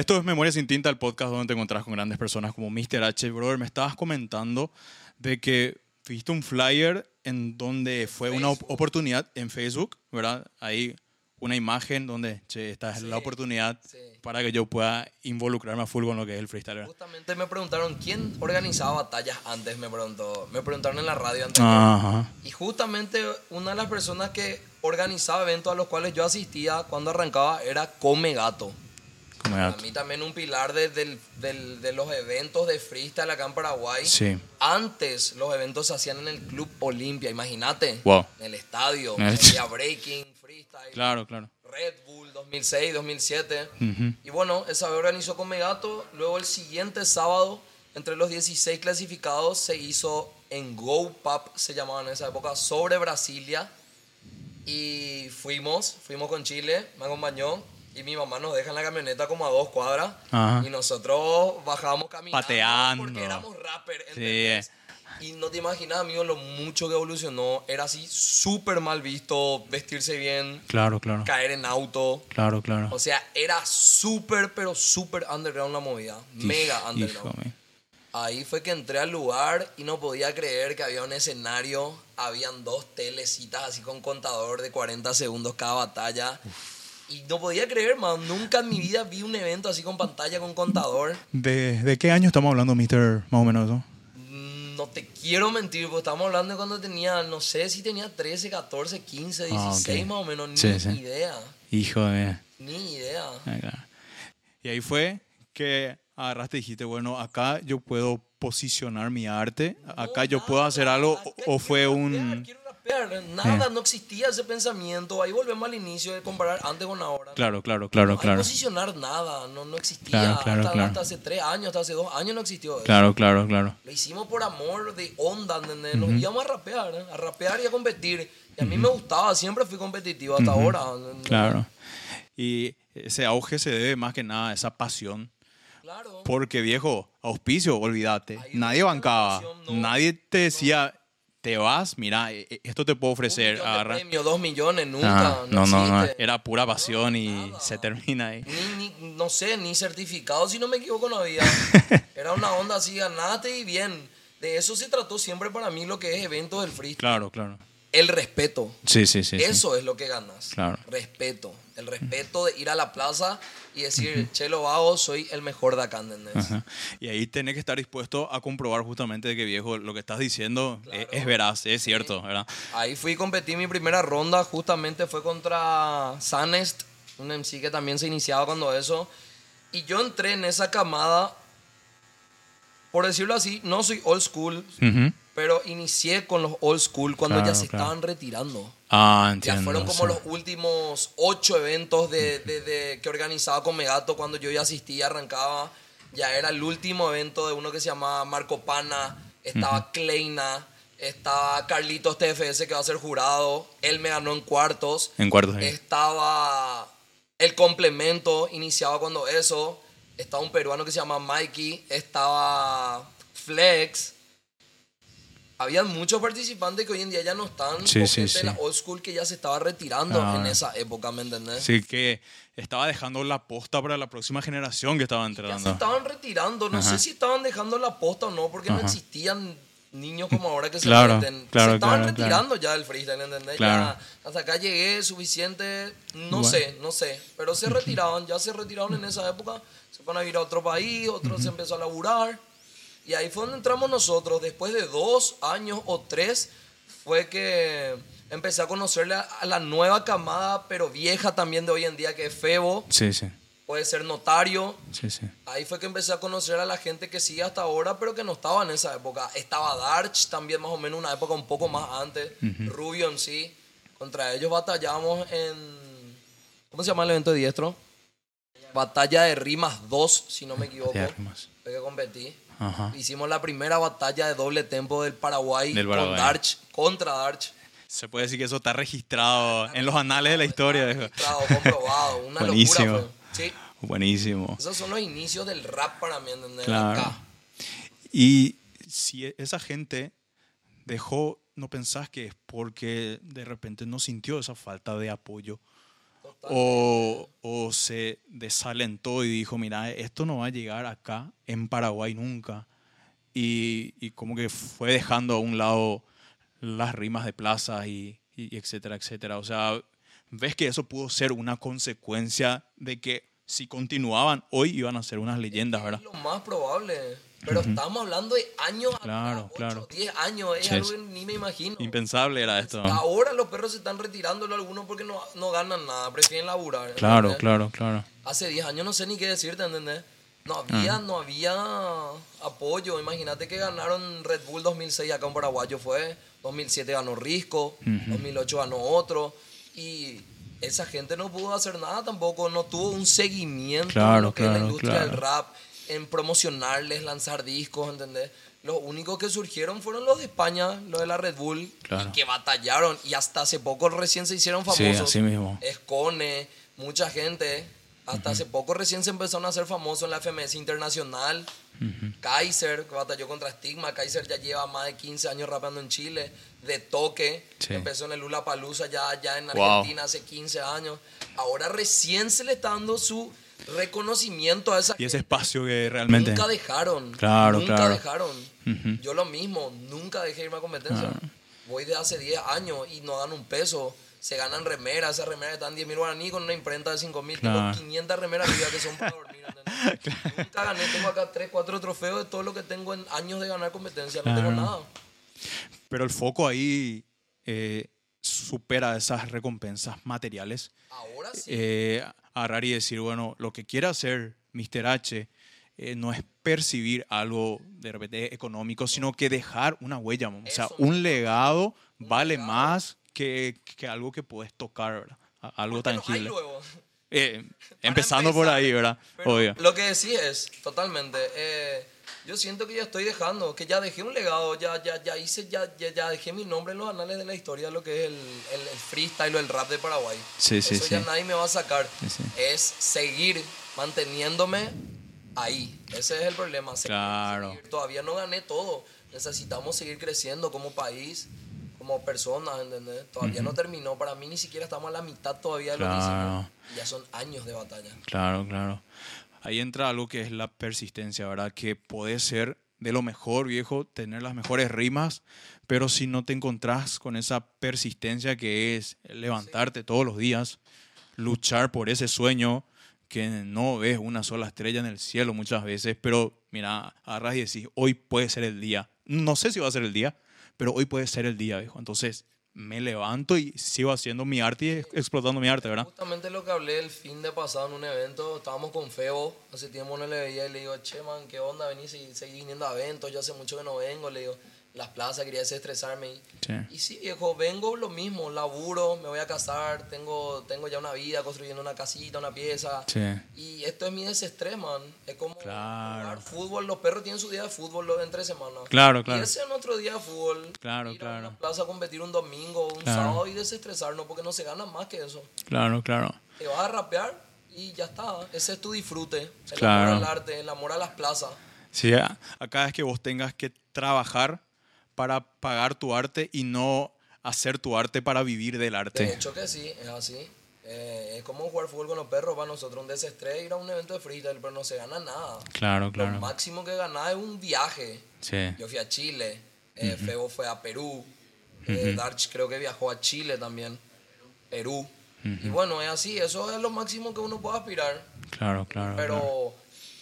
Esto es Memoria sin tinta, el podcast donde te encontrás con grandes personas como Mr. H. Brother, me estabas comentando de que viste un flyer en donde fue una Facebook. oportunidad en Facebook, ¿verdad? Ahí una imagen donde, che, esta es la Sí, oportunidad sí. para que yo pueda involucrarme a full con lo que es el freestyle. ¿verdad? Justamente me preguntaron quién organizaba batallas antes, me preguntó. Me preguntaron en la radio antes. Ajá. Y justamente una de las personas que organizaba eventos a los cuales yo asistía cuando arrancaba era Come Gato. Para mí también un pilar de, del- del- de los eventos de freestyle acá en Paraguay. Sí. Antes los eventos se hacían en el Club Olimpia, imagínate. Wow. En el estadio. Había breaking, freestyle. Claro, claro. Red Bull 2006, 2007. Ujú. Y bueno, esa vez organizó con Megato. Luego el siguiente sábado, entre los 16 clasificados, se hizo en Go Pub, se llamaba en esa época, sobre Brasilia. Y fuimos, fuimos con Chile, me acompañó. Y mi mamá nos deja en la camioneta como a dos cuadras. Ajá. Y nosotros bajábamos caminando. Pateando. Porque éramos rappers. Sí. Y no te imaginas, amigo, lo mucho que evolucionó. Era así súper mal visto vestirse bien, Claro, claro. caer en auto. Claro, claro. O sea, era súper, pero súper underground la movida. Mega Hijo underground. mío. Ahí fue que entré al lugar y no podía creer que había un escenario. Habían dos telecitas así con contador de 40 segundos cada batalla. Y no podía creer, man. Nunca en mi vida vi un evento así con pantalla con contador. ¿De, de qué año estamos hablando, Mister, más o menos? ¿no? Mm, No te quiero mentir, porque estamos hablando de cuando tenía, no sé si tenía 13, 14, 15, 16 Ah, ok. más o menos. Ni Sí, sí. idea. Hijo de... Ni idea. Y ahí fue que agarraste y dijiste, bueno, acá yo puedo posicionar mi arte, acá yo puedo hacer algo, o- fue un... rapear, Nada, no existía ese pensamiento. Ahí volvemos al inicio de comparar antes con ahora. Claro, claro, claro, no hay claro. posicionar nada, no, no existía. Claro, claro, hasta, claro. hasta hace tres años, hasta hace dos años no existió eso. Claro, claro, claro. Lo hicimos por amor de onda, ¿entendés? Nos íbamos a rapear, ¿eh? a rapear y a competir. Y a mí me gustaba, siempre fui competitivo hasta ahora. ¿entendés? Claro. Y ese auge se debe más que nada a esa pasión. Claro. Porque, viejo, auspicio, olvídate. Ahí Nadie bancaba. no. Nadie te decía, te vas, mira, e- e- esto te puedo Un ofrecer. millón de agarra. premios, dos millones, nunca. Ajá. No, no, no. Era pura pasión y nada. se termina ahí. Ni, ni- no sé, ni certificado, si no me equivoco, no había. Era una onda así, ganaste y bien. De eso se trató siempre para mí lo que es eventos del freestyle. Claro, claro. El respeto. Sí, sí, sí. sí. Eso es lo que ganas. Claro. Respeto. El respeto de ir a la plaza y decir, Chelo Vago, soy el mejor de acá, ¿entendés? Ajá. Y ahí tenés que estar dispuesto a comprobar justamente de que viejo, lo que estás diciendo es, es veraz, es cierto, ¿verdad? Ahí fui y competí mi primera ronda, justamente fue contra Sanest, un MC que también se iniciaba cuando eso. Y yo entré en esa camada, por decirlo así, no soy old school, Ujú. Pero inicié con los old school cuando Claro, ya se claro. estaban retirando. Ah, entiendo. Ya fueron como sí. los últimos ocho eventos de, de- de- que organizaba con Megato cuando yo ya asistía, arrancaba. Ya era el último evento de uno que se llamaba Marco Pana, estaba Kleina, estaba Carlitos TFS que va a ser jurado, él me ganó en cuartos. En cuartos ahí. Estaba el complemento, iniciaba cuando eso. Estaba un peruano que se llama Mikey, estaba Flex. Habían muchos participantes que hoy en día ya no están. Sí, sí, sí. la old school que ya se estaba retirando Ah. en esa época, ¿me entendés? Así que estaba dejando la posta para la próxima generación que estaba Ya se entrando. estaban retirando. No Ajá. sé si estaban dejando la posta o no, porque no existían niños como ahora que se Claro, meten. claro, se estaban claro, retirando ya del freestyle, ¿entendés? Claro. Ya hasta acá llegué suficiente, no Bueno. sé, no sé. Pero se retiraban, ya se retiraron en esa época. Se fueron a ir a otro país, otro se empezó a laburar. Y ahí fue donde entramos nosotros. Después de dos años o tres, fue que empecé a conocerle a- la nueva camada, pero vieja también de hoy en día, que es Febo. Sí, sí. Puede ser notario, Sí, sí. Ahí fue que empecé a conocer a la gente que sigue hasta ahora, pero que no estaba en esa época. Estaba Darch también, más o menos una época un poco más antes. Rubio en sí. Contra ellos batallamos en. ¿Cómo se llama el evento de diestro? Batalla de Rimas 2, si no me equivoco. De armas. Fue que competí. Ajá. Hicimos la primera batalla de doble tempo del Paraguay, Del con. Darch, contra Darch. Se puede decir que eso está registrado en los anales de la historia. Registrado, comprobado. Una Buenísimo. locura fue. Sí. Buenísimo. Esos son los inicios del rap para mí, ¿entendés? Claro. Acá. Y si esa gente dejó, ¿no pensás que es porque de repente no sintió esa falta de apoyo? O, o se desalentó y dijo, mira, esto no va a llegar acá en Paraguay nunca. Y, y como que fue dejando a un lado las rimas de plaza y, y etcétera, etcétera. O sea, ves que eso pudo ser una consecuencia de que si continuaban hoy iban a ser unas leyendas, ¿verdad? Es lo más probable. Pero estamos hablando de años, Claro, atrás, claro. 8, 10 años, es algo que ni me imagino. Impensable era esto. Ahora los perros se están retirándolo algunos porque no, no ganan nada, prefieren laburar. Claro, ¿entendés? claro, claro. Hace 10 años no sé ni qué decirte, ¿entendés? No había, no había apoyo. Imagínate que ganaron Red Bull 2006 acá en Paraguayo fue. 2007 ganó Risco, 2008 ganó otro. Y esa gente no pudo hacer nada tampoco, no tuvo un seguimiento Claro, en lo que es la claro, industria claro. del rap, en promocionarles, lanzar discos, ¿entendés? Los únicos que surgieron fueron los de España, los de la Red Bull, Claro. que batallaron. Y hasta hace poco recién se hicieron Sí, famosos. así mismo. Escone, mucha gente. Hasta hace poco recién se empezaron a hacer famosos en la FMS Internacional. Kaiser, que batalló contra Stigma. Kaiser ya lleva más de 15 años rapeando en Chile. De Toque, Sí. que empezó en el Lula Palusa ya, ya en Wow. Argentina hace 15 años. Ahora recién se le está dando su reconocimiento a esa Y ese espacio que realmente... Nunca dejaron. Claro, nunca claro. dejaron. Yo lo mismo, nunca dejé irme a competencia. Voy de hace 10 años y no dan un peso. Se ganan remeras, esas remeras están 10 mil guaraní con una imprenta de 5 mil. Claro. Tengo 500 remeras que son para dormir. Nunca gané, tengo acá 3, 4 trofeos de todo lo que tengo en años de ganar competencia. No tengo nada. Pero el foco ahí eh, supera esas recompensas materiales. Ahora sí. Eh, agarrar y decir, bueno, lo que quiere hacer Mr. H eh, no es percibir algo de repente económico, sino que dejar una huella. O sea, Eso un legado vale legado. más que, que algo que puedes tocar, Algo Porque no hay tangible. luego. Eh, empezando por empezar. ahí, ¿verdad? Obvio. Lo que decís es, totalmente. eh, yo siento que ya estoy dejando, que ya dejé un legado, ya, ya, ya hice, ya, ya, ya dejé mi nombre en los anales de la historia de lo que es el, el, el freestyle o el rap de Paraguay. Sí, sí, Eso ya sí. nadie me va a sacar. Sí, sí. Es seguir manteniéndome ahí. Ese es el problema. seguir, Claro. seguir. Todavía no gané todo. Necesitamos seguir creciendo como país, como personas, ¿entendés? Todavía no terminó. Para mí ni siquiera estamos a la mitad todavía de lo que Claro. hicimos. Ya son años de batalla. Claro, claro. Ahí entra algo que es la persistencia, ¿verdad? Que puede ser de lo mejor, viejo, tener las mejores rimas, pero si no te encontrás con esa persistencia que es levantarte todos los días, luchar por ese sueño que no ves una sola estrella en el cielo muchas veces, pero mira, agarras y decís, hoy puede ser el día. No sé si va a ser el día, pero hoy puede ser el día, viejo. Entonces me levanto y sigo haciendo mi arte y ex- explotando mi arte, ¿verdad? Justamente lo que hablé el fin de pasado en un evento, estábamos con Febo, hace tiempo no le veía y le digo, che man, ¿qué onda? Vení, seguí, seguí viniendo a eventos, yo hace mucho que no vengo, le digo, las plazas, quería desestresarme. Y, Sí. y sí, viejo, vengo lo mismo, laburo, me voy a casar, tengo, tengo ya una vida construyendo una casita, una pieza. Sí. Y esto es mi desestrés, man. Es como Claro. jugar fútbol, los perros tienen su día de fútbol los- entre semanas. Claro, Y claro. ese es nuestro día de fútbol. Claro, Ir a claro. una plaza a competir un domingo, un Claro. sábado y desestresarnos porque no se gana más que eso Claro, claro. te vas a rapear y ya está. Ese es tu disfrute. El Claro. amor al arte, el amor a las plazas. Sí, a- acá es que vos tengas que trabajar para pagar tu arte y no hacer tu arte para vivir del De arte. hecho que sí, es así. Eh, es como jugar fútbol con los perros para nosotros. Un desestrés ir a un evento de freestyle, pero no se gana nada. Claro, Lo claro. máximo que ganás es un viaje. Sí. Yo fui a Chile, eh, Febo fue a Perú, eh, Darch creo que viajó a Chile también, Perú. Y bueno, es así, eso es lo máximo que uno puede aspirar. Claro, claro. claro. Pero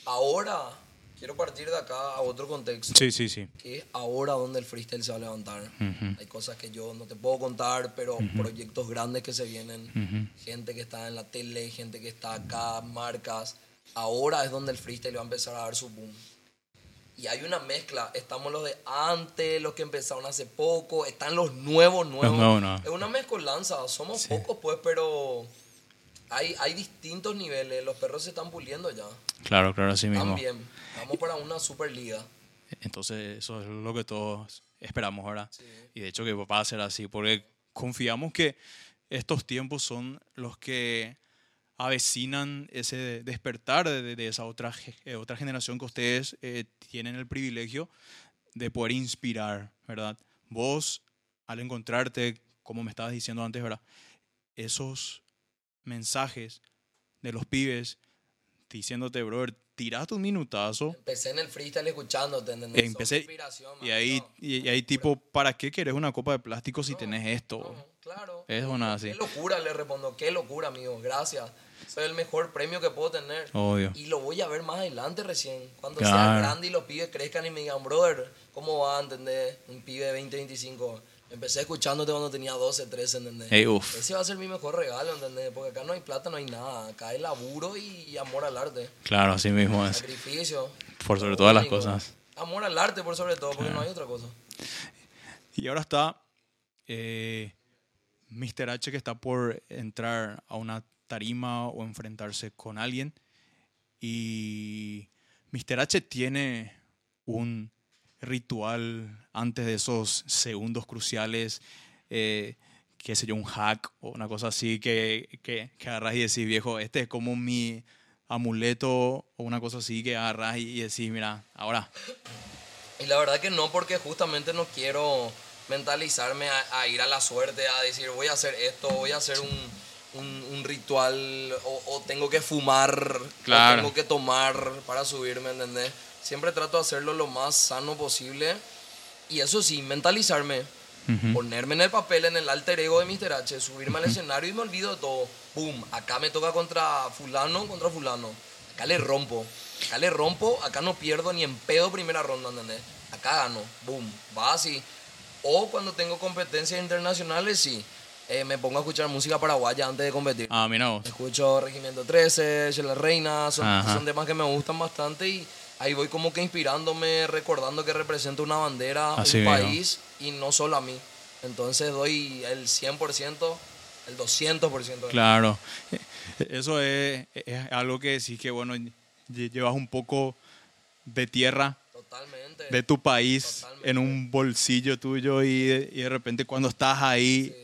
ahora quiero partir de acá a otro contexto. Sí, sí, sí. que es ahora donde el freestyle se va a levantar. Ujú. Hay cosas que yo no te puedo contar, pero proyectos grandes que se vienen, gente que está en la tele, gente que está acá, marcas. Ahora es donde el freestyle va a empezar a dar su boom. Y hay una mezcla, estamos los de antes, los que empezaron hace poco, están los nuevos, nuevos. nuevos, nuevos. Es una mezcolanza, somos pocos pues, pero hay, hay distintos niveles, los perros se están puliendo ya. Claro, claro, así mismo. También, estamos para una superliga. Entonces, eso es lo que todos esperamos, ¿verdad? Y de hecho que va a ser así, porque confiamos que estos tiempos son los que avecinan ese despertar de, de esa otra, eh, otra generación que ustedes eh, tienen el privilegio de poder inspirar, ¿verdad? Vos, al encontrarte, como me estabas diciendo antes, ¿verdad? Esos mensajes de los pibes diciéndote, brother, tiraste un minutazo. Empecé en el freestyle escuchándote, ¿entendés? E empecé, y ahí, y, ahí tipo, ¿para qué querés una copa de plástico si tenés esto? claro. Es una así. Qué locura, le respondo, qué locura, amigo, gracias. Soy el mejor premio que puedo tener. Obvio. Y lo voy a ver más adelante recién. Cuando sea grande y los pibes crezcan y me digan, brother, ¿cómo va a entender un pibe de 20, 25? Empecé escuchándote cuando tenía 12, 13, ¿entendés? Ese va a ser mi mejor regalo, ¿entendés? Porque acá no hay plata, no hay nada. Acá hay laburo y amor al arte. Claro, así mismo es. Sacrificio. Por sobre todas las cosas. Amor al arte, por sobre todo, porque no hay otra cosa. Y ahora está eh, Mr. H que está por entrar a una tarima o enfrentarse con alguien. Y Mr. H tiene un ritual antes de esos segundos cruciales, eh, qué sé yo, un hack o una cosa así que, que, que agarras y decís, viejo, este es como mi amuleto o una cosa así que agarras y decís, mira, ahora. Y la verdad que no, porque justamente no quiero mentalizarme a, ir a la suerte, a decir, voy a hacer esto, voy a hacer un, un, ritual o, tengo que fumar, o tengo que tomar para subirme, ¿entendés? Siempre trato de hacerlo lo más sano posible. Y eso sí, mentalizarme. Ponerme en el papel, en el alter ego de Mr. H, subirme al escenario y me olvido de todo. Boom, acá me toca contra fulano, contra fulano. Acá le rompo. Acá le rompo, acá no pierdo ni en pedo primera ronda, ¿entendés? Acá gano. Boom, va así. O cuando tengo competencias internacionales, sí. Eh, me pongo a escuchar música paraguaya antes de competir. Ah, mira vos. Escucho Regimiento 13, La Reina, son, son temas que me gustan bastante y ahí voy como que inspirándome, recordando que represento una bandera, un país y no solo a mí. Entonces doy el 100%, el 200%. Claro, eso es, algo que sí que, bueno, llevas un poco de tierra. De tu país en un bolsillo tuyo y de, repente cuando estás ahí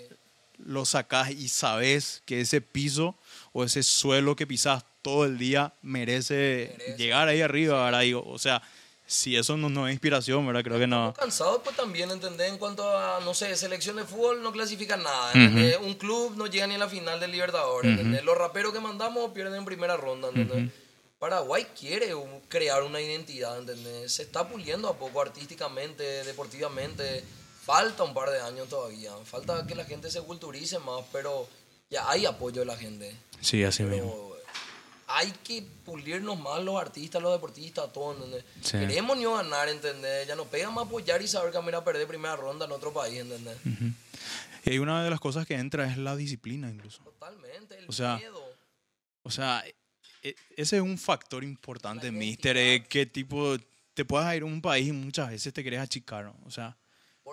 lo sacas y sabes que ese piso o ese suelo que pisas todo el día merece, llegar ahí arriba, ¿verdad? o sea, si eso no, no es inspiración, ¿verdad? Creo que no. cansado, pues también, ¿entendés? En cuanto a, no sé, selección de fútbol no clasifica nada, Un club no llega ni a la final del Libertadores, Los raperos que mandamos pierden en primera ronda, ¿entendés? Paraguay quiere crear una identidad, ¿entendés? Se está puliendo a poco artísticamente, deportivamente. Falta un par de años todavía. Falta que la gente se culturice más, pero ya hay apoyo de la gente. Sí, así mismo hay que pulirnos más los artistas, los deportistas, todos, Queremos ni ganar, ¿entendés? Ya nos pega más apoyar y saber que vamos a perder primera ronda en otro país, ¿entendés? Y una de las cosas que entra es la disciplina, incluso. Totalmente, el o sea, miedo. O sea, e, ese es un factor importante, mister, eh, que tipo, te puedas ir a un país y muchas veces te querés achicar, O sea,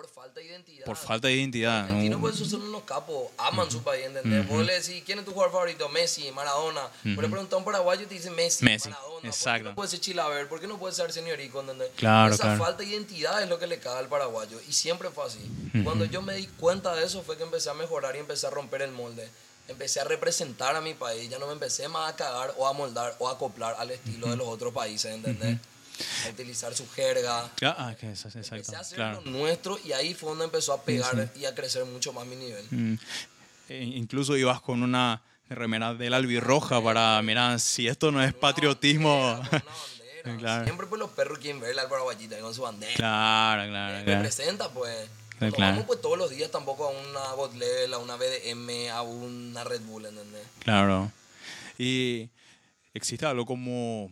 por falta de identidad. Por falta de identidad. Los argentinos, pues, son unos capos. Aman su país, ¿entendés? Vos le decís, ¿quién es tu jugador favorito? Messi, Maradona. Uh Vos le a un paraguayo y te dice Messi, Messi. Maradona. Exacto. ¿Por qué no puede ser Chilaver? ¿Por qué no puede ser señorico? ¿entendés? Claro, Esa falta de identidad es lo que le cae al paraguayo. Y siempre fue así. Cuando yo me di cuenta de eso fue que empecé a mejorar y empecé a romper el molde. Empecé a representar a mi país. Ya no me empecé más a cagar o a moldar o a acoplar al estilo de los otros países, ¿entendés? A utilizar su jerga. Ah, que es, exacto. Empecé a hacer lo nuestro y ahí fue donde empezó a pegar y a crecer mucho más mi nivel. Mm. E incluso ibas con una remera del albirroja para, mira, si esto no es patriotismo. claro. Siempre pues los perros quieren ver al paraguayita con su bandera. Claro, claro. Eh, representa pues. Vamos pues todos los días tampoco a una Godlel, a una BDM, a una Red Bull, ¿entendés? Claro. Y existe algo como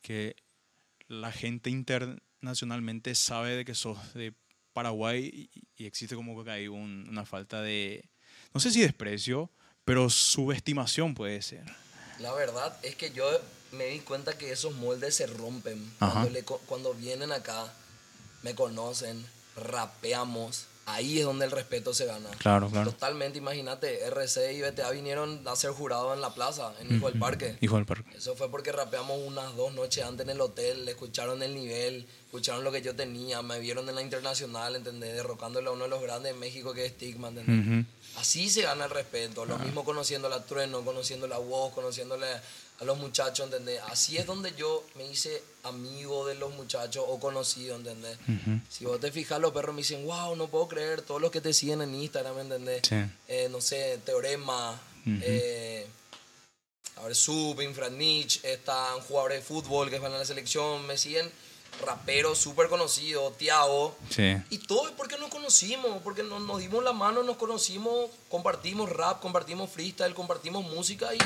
que la gente internacionalmente sabe de que sos de Paraguay y, existe como que hay una falta de, no sé si desprecio, pero subestimación puede ser. La verdad es que yo me di cuenta que esos moldes se rompen cuando, cuando vienen acá, me conocen, rapeamos, ahí es donde el respeto se gana. Claro, claro. Totalmente, imagínate, RC y BTA vinieron a ser jurados en la plaza, en Hijo del Parque. Hijo del Parque. Eso fue porque rapeamos unas dos noches antes en el hotel, escucharon el nivel, escucharon lo que yo tenía, me vieron en la internacional, ¿entendés? Derrocándole a uno de los grandes de México que es Stigma, ¿entendés? Así se gana el respeto. Lo mismo conociendo la Trueno, conociendo la voz, conociéndole a los muchachos, ¿entendés? Así es donde yo me hice amigo de los muchachos o conocido, ¿entendés? Si vos te fijas, los perros me dicen, wow, no puedo creer, todos los que te siguen en Instagram, ¿entendés? Eh, no sé, Teorema, eh, a ver, Sub, Infranich, están jugadores de fútbol que van a la selección, me siguen raperos súper conocidos, Tiago. Sí. Y todo es porque nos conocimos, porque nos, nos dimos la mano, nos conocimos, compartimos rap, compartimos freestyle, compartimos música y,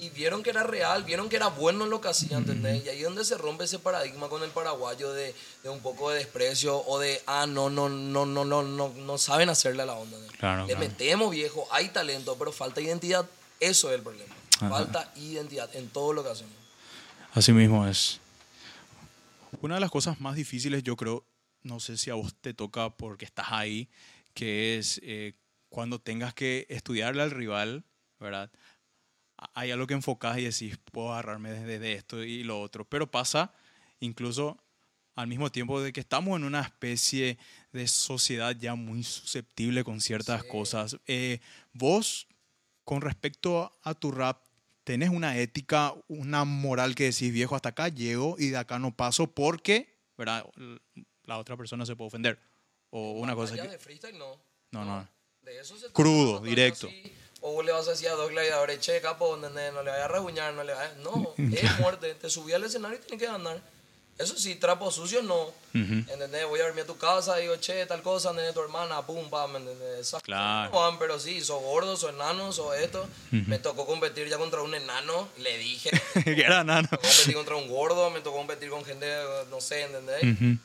y vieron que era real, vieron que era bueno en lo que hacían, ¿entendés? Y ahí es donde se rompe ese paradigma con el paraguayo de, de un poco de desprecio o de, ah, no, no, no, no, no, no, no saben hacerle a la onda. Claro, Le claro. metemos, viejo, hay talento, pero falta identidad. Eso es el problema. Ajá. Falta identidad en todo lo que hacemos. Así mismo es. Una de las cosas más difíciles, yo creo, no sé si a vos te toca porque estás ahí, que es eh, cuando tengas que estudiarle al rival, ¿verdad? Hay algo que enfocas y decís, puedo agarrarme desde de esto y lo otro. Pero pasa incluso al mismo tiempo de que estamos en una especie de sociedad ya muy susceptible con ciertas Sí. cosas. Eh, vos, con respecto a tu rap, tenés una ética, una moral que decís, viejo, hasta acá llego y de acá no paso porque, ¿verdad? La otra persona se puede ofender. O una cosa que... de freestyle no. No, no. De eso se Crudo, directo. así. O vos le vas a decir a dos gladiadores, che, capo, ¿entendés? no le vayas a reguñar, no le vayas... No, es muerte. Te subí al escenario y tienes que ganar. Eso sí, trapos sucios no. Ujú. ¿Entendés? Voy a dormir a tu casa digo, che, tal cosa, ¿entendés? Tu hermana, pum, pam, ¿entendés? Esas Claro. cosas no van, pero sí, sos gordo, sos enano, sos esto. Me tocó competir ya contra un enano, le dije. que era nano. Me tocó competir contra un gordo, me tocó competir con gente, no sé, ¿entendés? Ujú.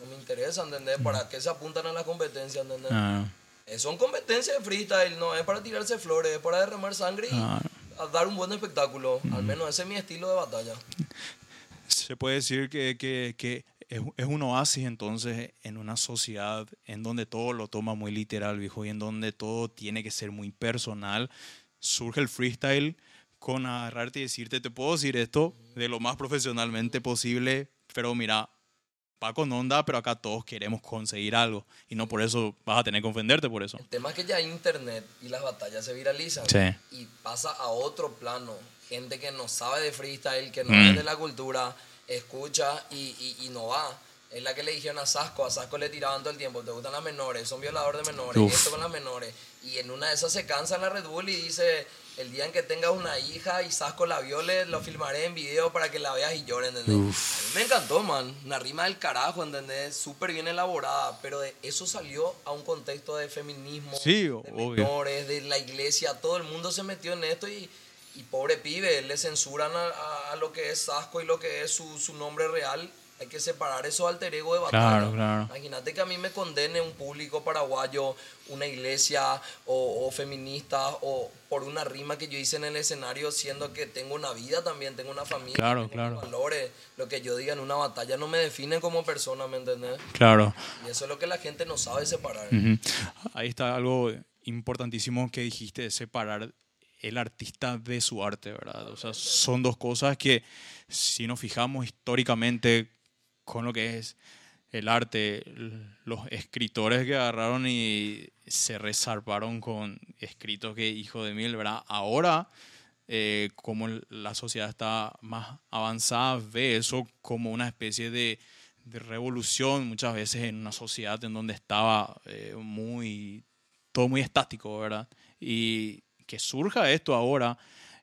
No me interesa, ¿entendés? ¿Para qué se apuntan a la competencia, ¿entendés? Eh, Son competencias de freestyle, no es para tirarse flores, es para derramar sangre y Ah. a dar un buen espectáculo. Al menos ese es mi estilo de batalla. se puede decir que, que- que es, es un oasis entonces en una sociedad en donde todo lo toma muy literal, viejo, y en donde todo tiene que ser muy personal. Surge el freestyle con agarrarte y decirte, te puedo decir esto de lo más profesionalmente posible, pero mira, va con onda, pero acá todos queremos conseguir algo y no por eso vas a tener que ofenderte por eso. El tema es que ya internet y las batallas se viralizan. Sí. Y pasa a otro plano. Gente que no sabe de freestyle, que no Mm. es de la cultura, escucha y, y- y no va. Es la que le dijeron a Sasco. A Sasco le tiraban todo el tiempo. Te gustan las menores, son violador de menores. Uf. Esto con las menores. Y en una de esas se cansa la Red Bull y dice: El día en que tengas una hija y Sasco la viole, lo filmaré en video para que la veas y llores, ¿entendés? A mí me encantó, man. Una rima del carajo, ¿entendés? Súper bien elaborada. Pero de eso salió a un contexto de feminismo. Sí, de obvio. menores, de la iglesia. Todo el mundo se metió en esto y, y pobre pibe, le censuran a, a- a lo que es Sasco y lo que es su, su nombre real. Hay que separar eso alter ego de batalla. Claro, claro. Imagínate que a mí me condene un público paraguayo, una iglesia o, o feminista o por una rima que yo hice en el escenario, siendo que tengo una vida también, tengo una familia, Claro, tengo claro. valores. Lo que yo diga en una batalla no me define como persona, ¿me entendés? Claro. Y eso es lo que la gente no sabe separar. Ahí está algo importantísimo que dijiste, separar el artista de su arte, ¿verdad? O sea, son dos cosas que si nos fijamos históricamente con lo que es el arte, los escritores que agarraron y se resarparon con escritos que hijo de mil, ¿verdad? Ahora, eh, como la sociedad está más avanzada, ve eso como una especie de, de revolución muchas veces en una sociedad en donde estaba eh, muy todo muy estático, ¿verdad? Y que surja esto ahora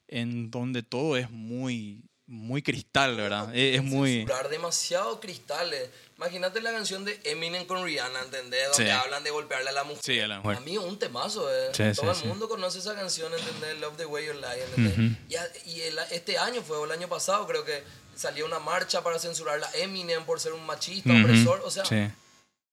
en donde todo es muy muy cristal, ¿verdad? Es, es muy censurar demasiado cristales. Imagínate la canción de Eminem con Rihanna, ¿entendés? Donde Sí. hablan de golpearle a la mujer. Sí, a la mujer. A mí es un temazo, eh. Sí, Todo el mundo conoce esa canción, ¿entendés? Love the way you lie, ¿entendés? Ujú. Y, a- y el- este año fue, o el año pasado creo que salió una marcha para censurar a Eminem por ser un machista, Ujú. opresor. O sea.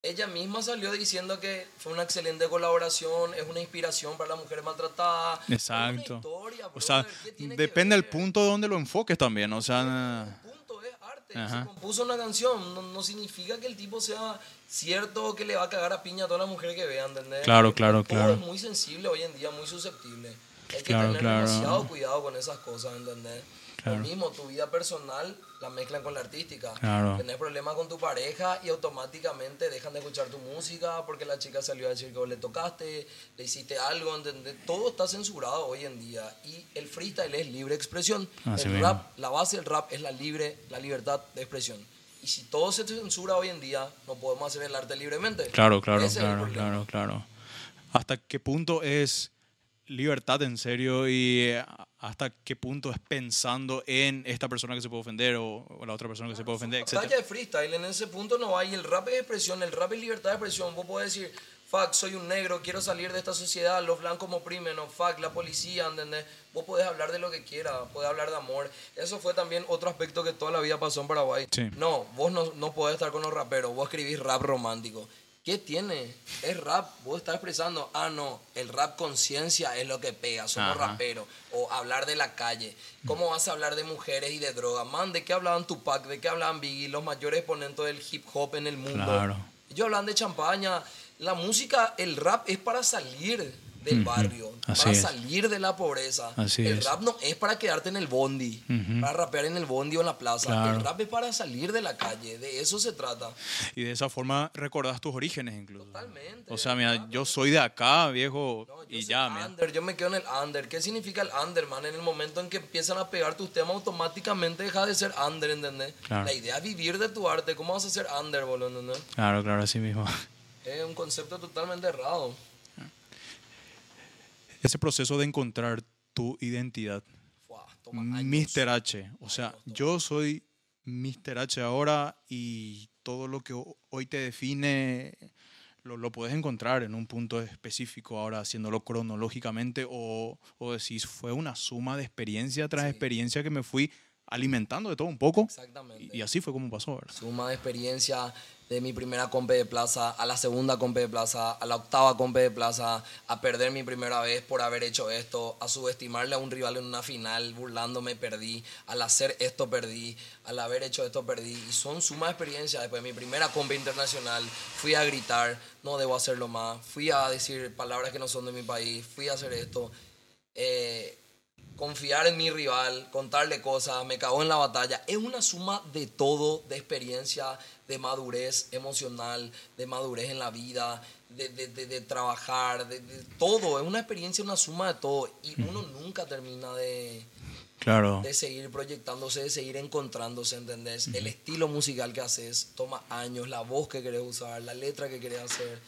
Ella misma salió diciendo que fue una excelente colaboración, es una inspiración para las mujeres maltratadas. Es Exacto. historia, O sea, brother, ¿qué tiene que depende del punto donde lo enfoques también, o sea, punto es arte. Ajá. Se compuso una canción. No, no significa que el tipo sea cierto que le va a cagar a piña a toda la mujer que vea, ¿entendés? Claro, claro, claro. es muy sensible hoy en día, muy susceptible. Hay que Claro, tener claro. demasiado cuidado con esas cosas, ¿entendés? Claro. Lo mismo, tu vida personal la mezclan con la artística. Claro. Tenés problemas con tu pareja y automáticamente dejan de escuchar tu música porque la chica salió a decir que vos le tocaste, le hiciste algo, ¿entendés? Todo está censurado hoy en día y el freestyle es libre expresión. Así el rap, la base del rap es la libre, la libertad de expresión. Y si todo se censura hoy en día, no podemos hacer el arte libremente. claro, claro, Ese claro, claro, claro. ¿Hasta qué punto es libertad en serio y hasta qué punto es pensando en esta persona que se puede ofender o, o la otra persona que se puede ofender, etc. Batalla de freestyle, en ese punto no hay. El rap es expresión, el rap es libertad de expresión. Vos podés decir, fuck, soy un negro, quiero salir de esta sociedad, los blancos me oprimen, o fuck, la policía, ¿entendés? Vos podés hablar de lo que quieras, podés hablar de amor. Eso fue también otro aspecto que toda la vida pasó en Paraguay. Sí. No, vos no, no podés estar con los raperos, vos escribís rap romántico. ¿Qué tiene? Es rap, vos estás expresando, ah, no, el rap conciencia es lo que pega, somos Ajá. raperos. O hablar de la calle. ¿Cómo vas a hablar de mujeres y de drogas? Man, ¿de qué hablaban Tupac? ¿De qué hablaban Biggie? Los mayores exponentes del hip hop en el mundo. Claro. Ellos hablan de champaña. La música, el rap es para salir del barrio, Así para es. salir de la pobreza. Así el es. rap no es para quedarte en el bondi, para rapear en el bondi o en la plaza. Claro. El rap es para salir de la calle, de eso se trata. Y de esa forma recordás tus orígenes incluso. Totalmente. O sea, mira, yo soy de acá, viejo, No, yo y soy ya, mira. under, yo me quedo en el under. ¿Qué significa el under, man? En el momento en que empiezan a pegar tus temas, automáticamente deja de ser under, ¿entendés? Claro. La idea es vivir de tu arte. ¿Cómo vas a ser under, boludo? ¿entendés? Claro, claro, así mismo. Es un concepto totalmente errado. Ese proceso de encontrar tu identidad. Mr. H. O sea, yo soy Mr. H ahora y todo lo que ho- hoy te define lo, lo puedes encontrar en un punto específico ahora haciéndolo cronológicamente o, o decís fue una suma de experiencia tras Sí. experiencia que me fui alimentando de todo un poco Exactamente. y, así fue como pasó, ¿verdad? Suma de experiencia de mi primera compe de plaza a la segunda compe de plaza, a la octava compe de plaza, a perder mi primera vez por haber hecho esto, a subestimarle a un rival en una final, burlándome, perdí, al hacer esto perdí, al haber hecho esto perdí. Y son suma de experiencia. Después de mi primera compe internacional, fui a gritar, no debo hacerlo más, fui a decir palabras que no son de mi país, fui a hacer esto. Eh, confiar en mi rival, contarle cosas, me cagó en la batalla. Es una suma de todo, de experiencia, de madurez emocional, de madurez en la vida, de, de- de- de trabajar, de, de todo. Es una experiencia, una suma de todo. Y uno nunca termina de, Claro. de seguir proyectándose, de seguir encontrándose, ¿entendés? El estilo musical que haces toma años, la voz que querés usar, la letra que querés hacer.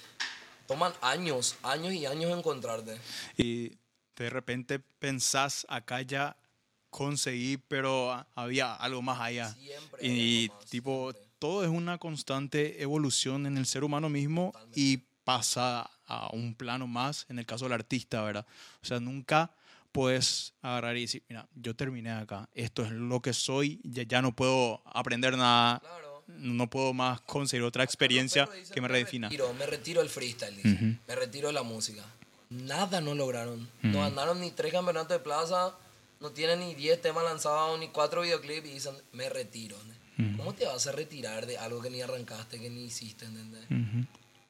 Toman años, años y años encontrarte. Y de repente pensás acá ya conseguí, pero había algo más allá. Siempre y más, tipo, siempre. todo es una constante evolución en el ser humano mismo y pasa a un plano más en el caso del artista, ¿verdad? O sea, nunca puedes agarrar y decir, mira, yo terminé acá, esto es lo que soy, ya, ya no puedo aprender nada, Claro. no puedo más conseguir otra experiencia que me redefina. Retiro, me retiro del freestyle, dice. Me retiro la música. Nada no lograron. No ganaron ni tres campeonatos de plaza, no tienen ni diez temas lanzados, ni cuatro videoclips y dicen, me retiro. ¿entendés? ¿Cómo te vas a retirar de algo que ni arrancaste, que ni hiciste, ¿entendés?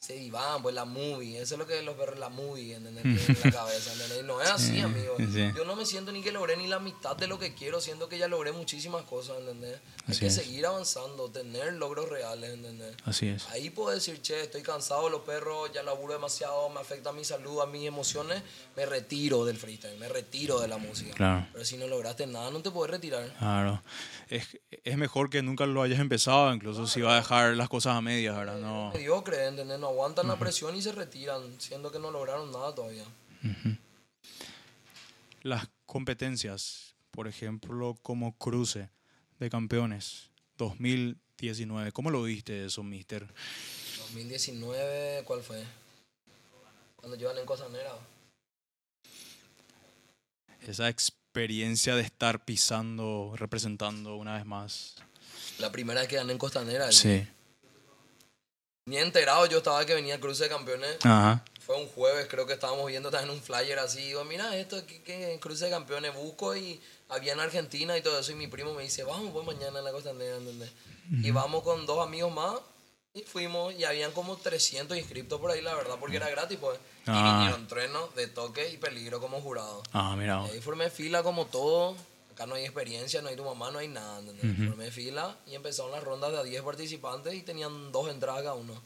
Se divan, pues la movie, eso es lo que los perros, la movie, ¿entendés? En la cabeza, ¿entendés? No es así, amigo. sí. Yo no me siento ni que logré ni la mitad de lo que quiero, siento que ya logré muchísimas cosas, ¿entendés? Hay Así que es. seguir avanzando, tener logros reales, ¿entendés? Así es. Ahí puedo decir, che, estoy cansado de los perros, ya laburo demasiado, me afecta mi salud, a mis emociones, me retiro del freestyle, me retiro de la música. Claro. Pero si no lograste nada, no te puedes retirar. Claro. Es, es mejor que nunca lo hayas empezado, incluso si va a dejar las cosas a medias, ¿verdad? No. Mediocre, ¿entendés? No aguantan la presión y se retiran, siendo que no lograron nada todavía. Las competencias, por ejemplo, como cruce de campeones 2019, ¿cómo lo viste eso, mister? 2019, ¿cuál fue? Cuando yo gané en Costanera. Esa experiencia de estar pisando, representando una vez más. La primera vez que gané en Costanera. Sí. Ni enterado yo estaba que venía el cruce de campeones. Ajá. Fue un jueves, creo que estábamos viendo también un flyer así. Digo, mira esto, que, que cruce de campeones busco y había en Argentina y todo eso. Y mi primo me dice, vamos pues mañana en la costanera, ¿entendés? Y vamos con dos amigos más y fuimos y habían como 300 inscriptos por ahí, la verdad, porque era gratis, pues. Y Ah. vinieron Trueno, De Toque y Peligro como jurado. Ah, mira. Y ahí formé fila como todo. Acá no hay experiencia, no hay tu mamá, no hay nada. ¿entendés? Formé fila y empezaron las rondas de a 10 participantes y tenían dos entradas cada uno.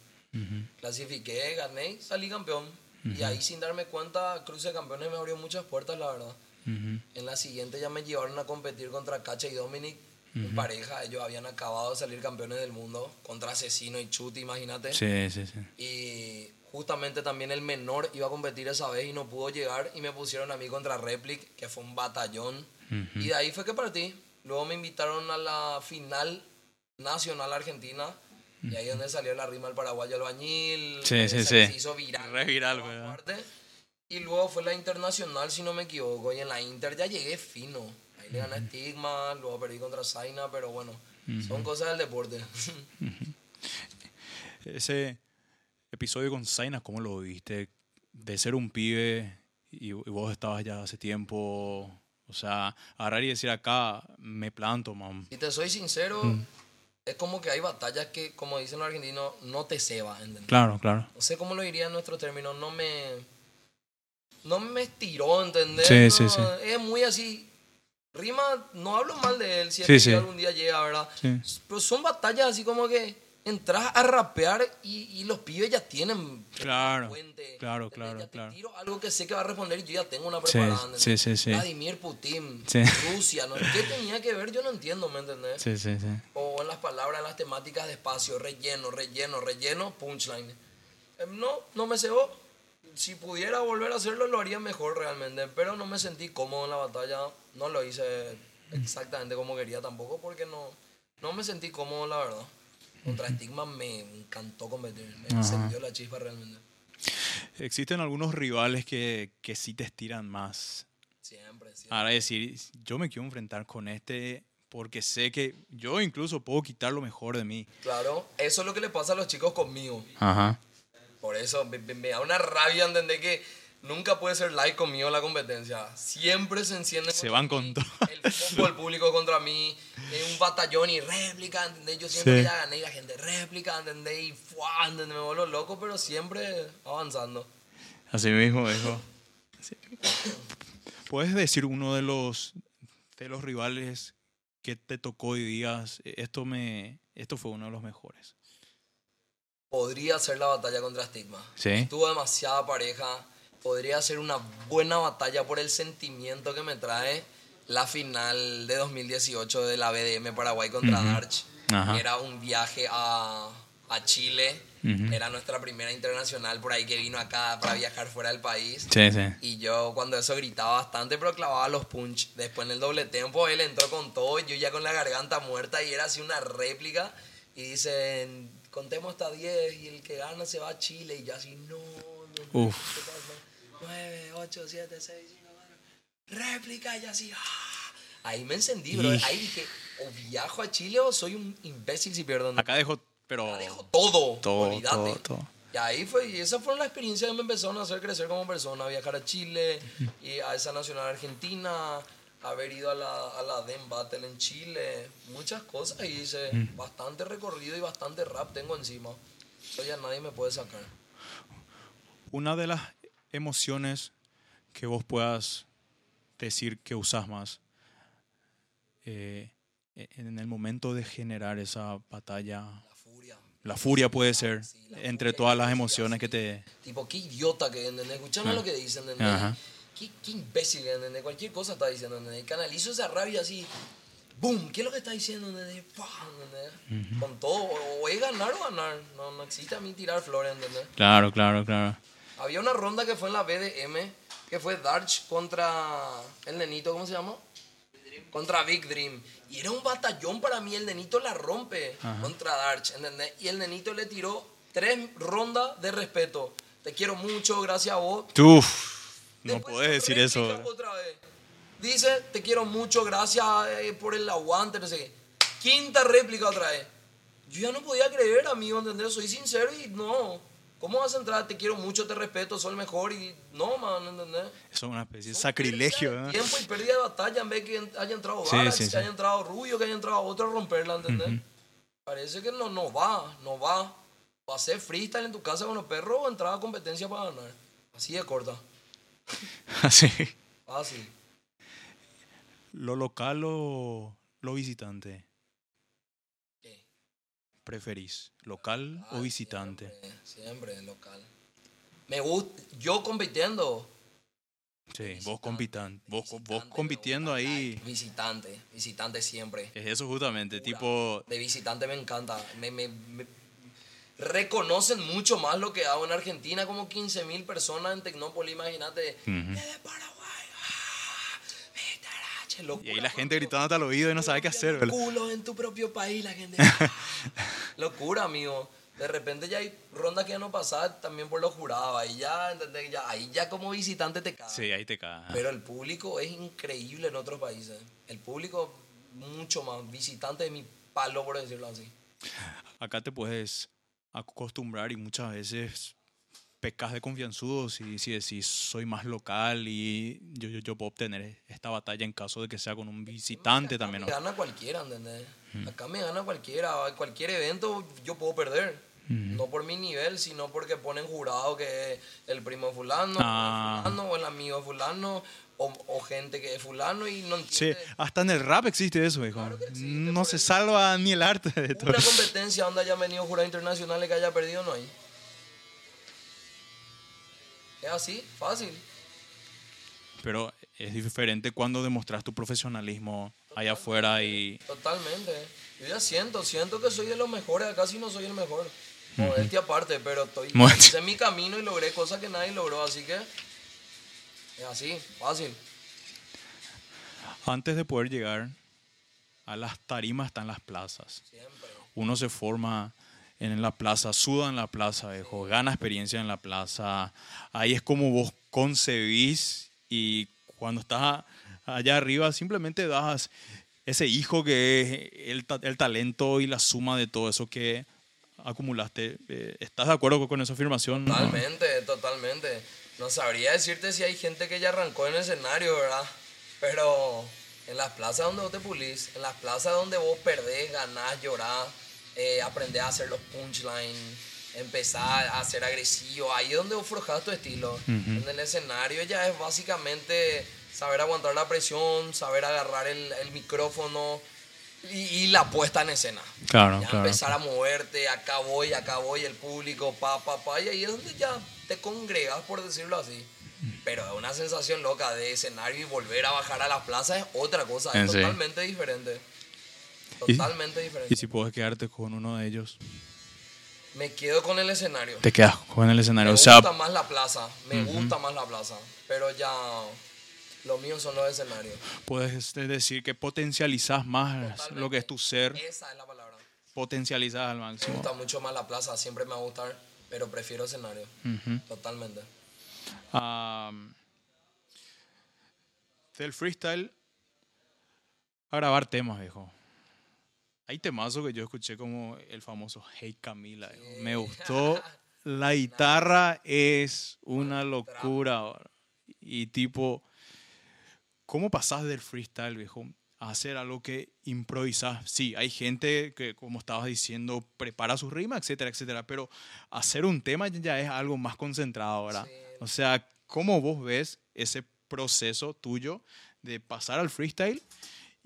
Clasifiqué, gané y salí campeón. Y ahí sin darme cuenta, Cruce de Campeones me abrió muchas puertas, la verdad. En la siguiente ya me llevaron a competir contra Cacha y Dominic. En pareja, ellos habían acabado de salir campeones del mundo contra Asesino y Chuti, imagínate. Sí, sí, sí. Y justamente también el menor iba a competir esa vez y no pudo llegar y me pusieron a mí contra Replic, que fue un batallón. Y de ahí fue que partí. Luego me invitaron a la final nacional argentina. Y ahí es donde salió la rima del paraguayo albañil. Sí, sí, esa sí. Se hizo viral. Re viral, partes. Y luego fue la internacional, si no me equivoco. Y en la Inter ya llegué fino. Ahí le gané Stigma, luego perdí contra Zaina, pero bueno, son cosas del deporte. Ese episodio con Zaina, ¿cómo lo viste? De ser un pibe y, y vos estabas ya hace tiempo. O sea, agarrar y decir acá, me planto, mam. Si te soy sincero, es como que hay batallas que, como dicen los argentinos, no te ceba, ¿entendés? Claro, claro. No sé cómo lo diría en nuestro término, no me. No me estiró, ¿entendés? Sí, No, sí, sí. Es muy así. Rima, no hablo mal de él, si es que sí. algún día llega, ¿verdad? Sí. Pero son batallas así como que entras a rapear y, y los pibes ya tienen Claro, puente, claro, claro, Ya te claro. tiro algo que sé que va a responder y yo ya tengo una preparada, sí, sí, sí. Vladimir Putin, Sí. Rusia, ¿no? ¿qué tenía que ver? Yo no entiendo, ¿me entendés? Sí, sí, sí. O en las palabras, en las temáticas de espacio, relleno, relleno, relleno, punchline. Eh, No, no me cebó. Si pudiera volver a hacerlo, lo haría mejor realmente. Pero no me sentí cómodo en la batalla. No lo hice exactamente como quería tampoco, porque no, no me sentí cómodo, la verdad. Contra Stigma me encantó competir. Me encendió la chispa realmente. Existen algunos rivales que, que sí te estiran más. Siempre, siempre. Ahora decir, yo me quiero enfrentar con este porque sé que yo incluso puedo quitar lo mejor de mí. Claro, eso es lo que le pasa a los chicos conmigo. Ajá. Por eso me, me- me da una rabia entender que nunca puede ser like conmigo la competencia. Siempre se enciende. Se van con todo. El foco del público contra mí. Es un batallón y réplica, ¿entendés? Yo siempre Sí. ya gané y la gente réplica, ¿entendés? Y ¡fua! ¿entendés? me vuelvo loco, pero siempre avanzando. Así mismo, hijo. ¿Puedes decir uno de los, de los rivales que te tocó y digas, esto, me, esto fue uno de los mejores? Podría ser la batalla contra Stigma. Sí. Tuvo demasiada pareja. Podría ser una buena batalla por el sentimiento que me trae la final de 2018 de la BDM Paraguay contra Ujú. Darch. Ajá. Era un viaje a, a Chile. Ujú. Era nuestra primera internacional por ahí que vino acá para viajar fuera del país. Sí, sí. Y yo cuando eso gritaba bastante, pero clavaba los punch. Después en el doble tempo él entró con todo, y yo ya con la garganta muerta y era así una réplica. Y dicen, contemos hasta 10 y el que gana se va a Chile. Y yo así, no, no, no, Uf. ¿qué pasa? 9, 8, 7, 6, 5, 4. Réplica y así, ¡ah! Ahí me encendí, bro. Ahí dije, o viajo a Chile o soy un imbécil si pierdo. Acá dejo, pero... Acá dejo todo, Todo, todo, todo. Y ahí fue, y esa fue la experiencia que me empezaron a hacer crecer como persona, viajar a Chile, y a esa nacional argentina, haber ido a la, a la DEM Battle en Chile, muchas cosas, y hice bastante recorrido y bastante rap tengo encima. Eso ya nadie me puede sacar. Una de las emociones que vos puedas decir que usas más eh, en el momento de generar esa batalla, La furia. la furia puede ser, Sí, entre todas las la emociones que te... Tipo, qué idiota que, ¿entendés? Escuchame Ah. lo que dicen, ¿entendés? Ajá. Qué, qué imbécil, ¿entendés? Cualquier cosa está diciendo, ¿entendés? Canalizo esa rabia así, ¡boom! ¿Qué es lo que está diciendo, ¿entendés? ¡Pam! ¿entendés? Con todo, o, o es ganar o ganar. No, no existe a mí tirar flores, ¿entendés? Claro, claro, claro. Había una ronda que fue en la BDM, que fue Darch contra el nenito, ¿cómo se llama? Contra Big Dream. Y era un batallón para mí, el nenito la rompe contra Darch, ¿entendés? Y el nenito le tiró tres rondas de respeto. Te quiero mucho, gracias a vos. Uf, no puedes decir eso. Otra vez. Dice, te quiero mucho, gracias eh, por el aguante, no sé qué. Quinta réplica otra vez. Yo ya no podía creer, amigo, ¿entendés? Soy sincero y no. ¿Cómo vas a entrar? Te quiero mucho, te respeto, soy el mejor y no, man, ¿entendés? Eso es una especie de sacrilegio. ¿eh? Tiempo y pérdida de batalla en vez que haya entrado Sí, que sí. haya entrado Rubio, que haya entrado otro a romperla, ¿entendés? Parece que no, no va, no va. Va a ser freestyle en tu casa con los perros o entrar a competencia para ganar. Así de corta. Así. Fácil. ¿Lo local o lo visitante? ¿Preferís? ¿Local o visitante? Siempre, siempre local. Me gusta, yo compitiendo. Sí, vos compitando. Vos, vos compitiendo ahí. Visitante, visitante siempre. Es eso justamente, tipo... De visitante me encanta. Me, me- me- reconocen mucho más lo que hago en Argentina, como 15 mil personas en Tecnópolis, imagínate. "Desde Paraguay, ah, Mr. H", Y ahí la gente gritando al oído y no sabe qué hacer, ¿verdad? culo en tu propio país, la gente. Locura, amigo. De repente ya hay rondas que ya no pasan también por los jurados. Ahí ya, ¿entendés? Ya, ahí ya como visitante te cae. Sí, ahí te cae. Pero el público es increíble en otros países. El público mucho más visitante de mi palo, por decirlo así. Acá te puedes acostumbrar y muchas veces pecas de confianzudo si, si decís soy más local y yo, yo, yo puedo obtener esta batalla en caso de que sea con un visitante Acá también. Me ¿no? gana cualquiera, ¿entendés? Acá me gana cualquiera. Cualquier evento yo puedo perder. No por mi nivel, sino porque ponen jurado que es el primo de fulano, Ah. o el fulano, o el amigo de fulano, o, o gente que es fulano y no Sí, entiende. hasta en el rap existe eso, hijo. Claro existe, no se salva ni el arte de todo. Una competencia donde hayan venido jurados internacionales que haya perdido, no hay. Es así, fácil. Pero es diferente cuando demostras tu profesionalismo allá afuera y... Totalmente. Yo ya siento, siento que soy de los mejores, acá sí no soy el mejor. Modestia aparte, pero estoy hice mi camino y logré cosas que nadie logró, así que es así, fácil. Antes de poder llegar a las tarimas están las plazas. Siempre. Uno se forma en la plaza, suda en la plaza, viejo, gana experiencia en la plaza. Ahí es como vos concebís y cuando estás allá arriba simplemente das ese hijo que es el, el talento y la suma de todo eso que acumulaste. Eh, ¿Estás de acuerdo con esa afirmación? Totalmente, totalmente. No sabría decirte si hay gente que ya arrancó en el escenario, ¿verdad? Pero en las plazas donde vos te pulís, en las plazas donde vos perdés, ganás, llorás, eh, aprendés a hacer los punchlines, empezás a ser agresivo, ahí es donde vos forjás tu estilo. En el escenario ya es básicamente saber aguantar la presión, saber agarrar el, el micrófono y, y la puesta en escena. Claro, Ya claro. empezar a moverte, acá voy, acá voy, el público, pa, pa, pa, y ahí es donde ya te congregas, por decirlo así. Pero es una sensación loca de escenario y volver a bajar a la plaza es otra cosa, es En sí. totalmente diferente. Y- Totalmente diferente. Y si puedes quedarte con uno de ellos, Me quedo con el escenario. te quedas con el Me escenario. O sea, gusta más la plaza, me gusta más la plaza, pero ya lo mío son los escenarios. puedes este, decir que potencializas más Totalmente. lo que es tu ser, Esa es la palabra. potencializas al Me máximo. gusta mucho más la plaza, siempre me va a gustar, pero prefiero escenario. Totalmente. Am, del freestyle a grabar temas, viejo. Hay temazos que yo escuché como el famoso Hey Camila. viejo. Me gustó. La guitarra es una locura. Y tipo, ¿cómo pasás del freestyle, viejo, a hacer algo que improvisás? Sí, hay gente que, como estabas diciendo, prepara sus rimas, etcétera, etcétera. Pero hacer un tema ya es algo más concentrado, ¿verdad? Sí. O sea, ¿cómo vos ves ese proceso tuyo de pasar al freestyle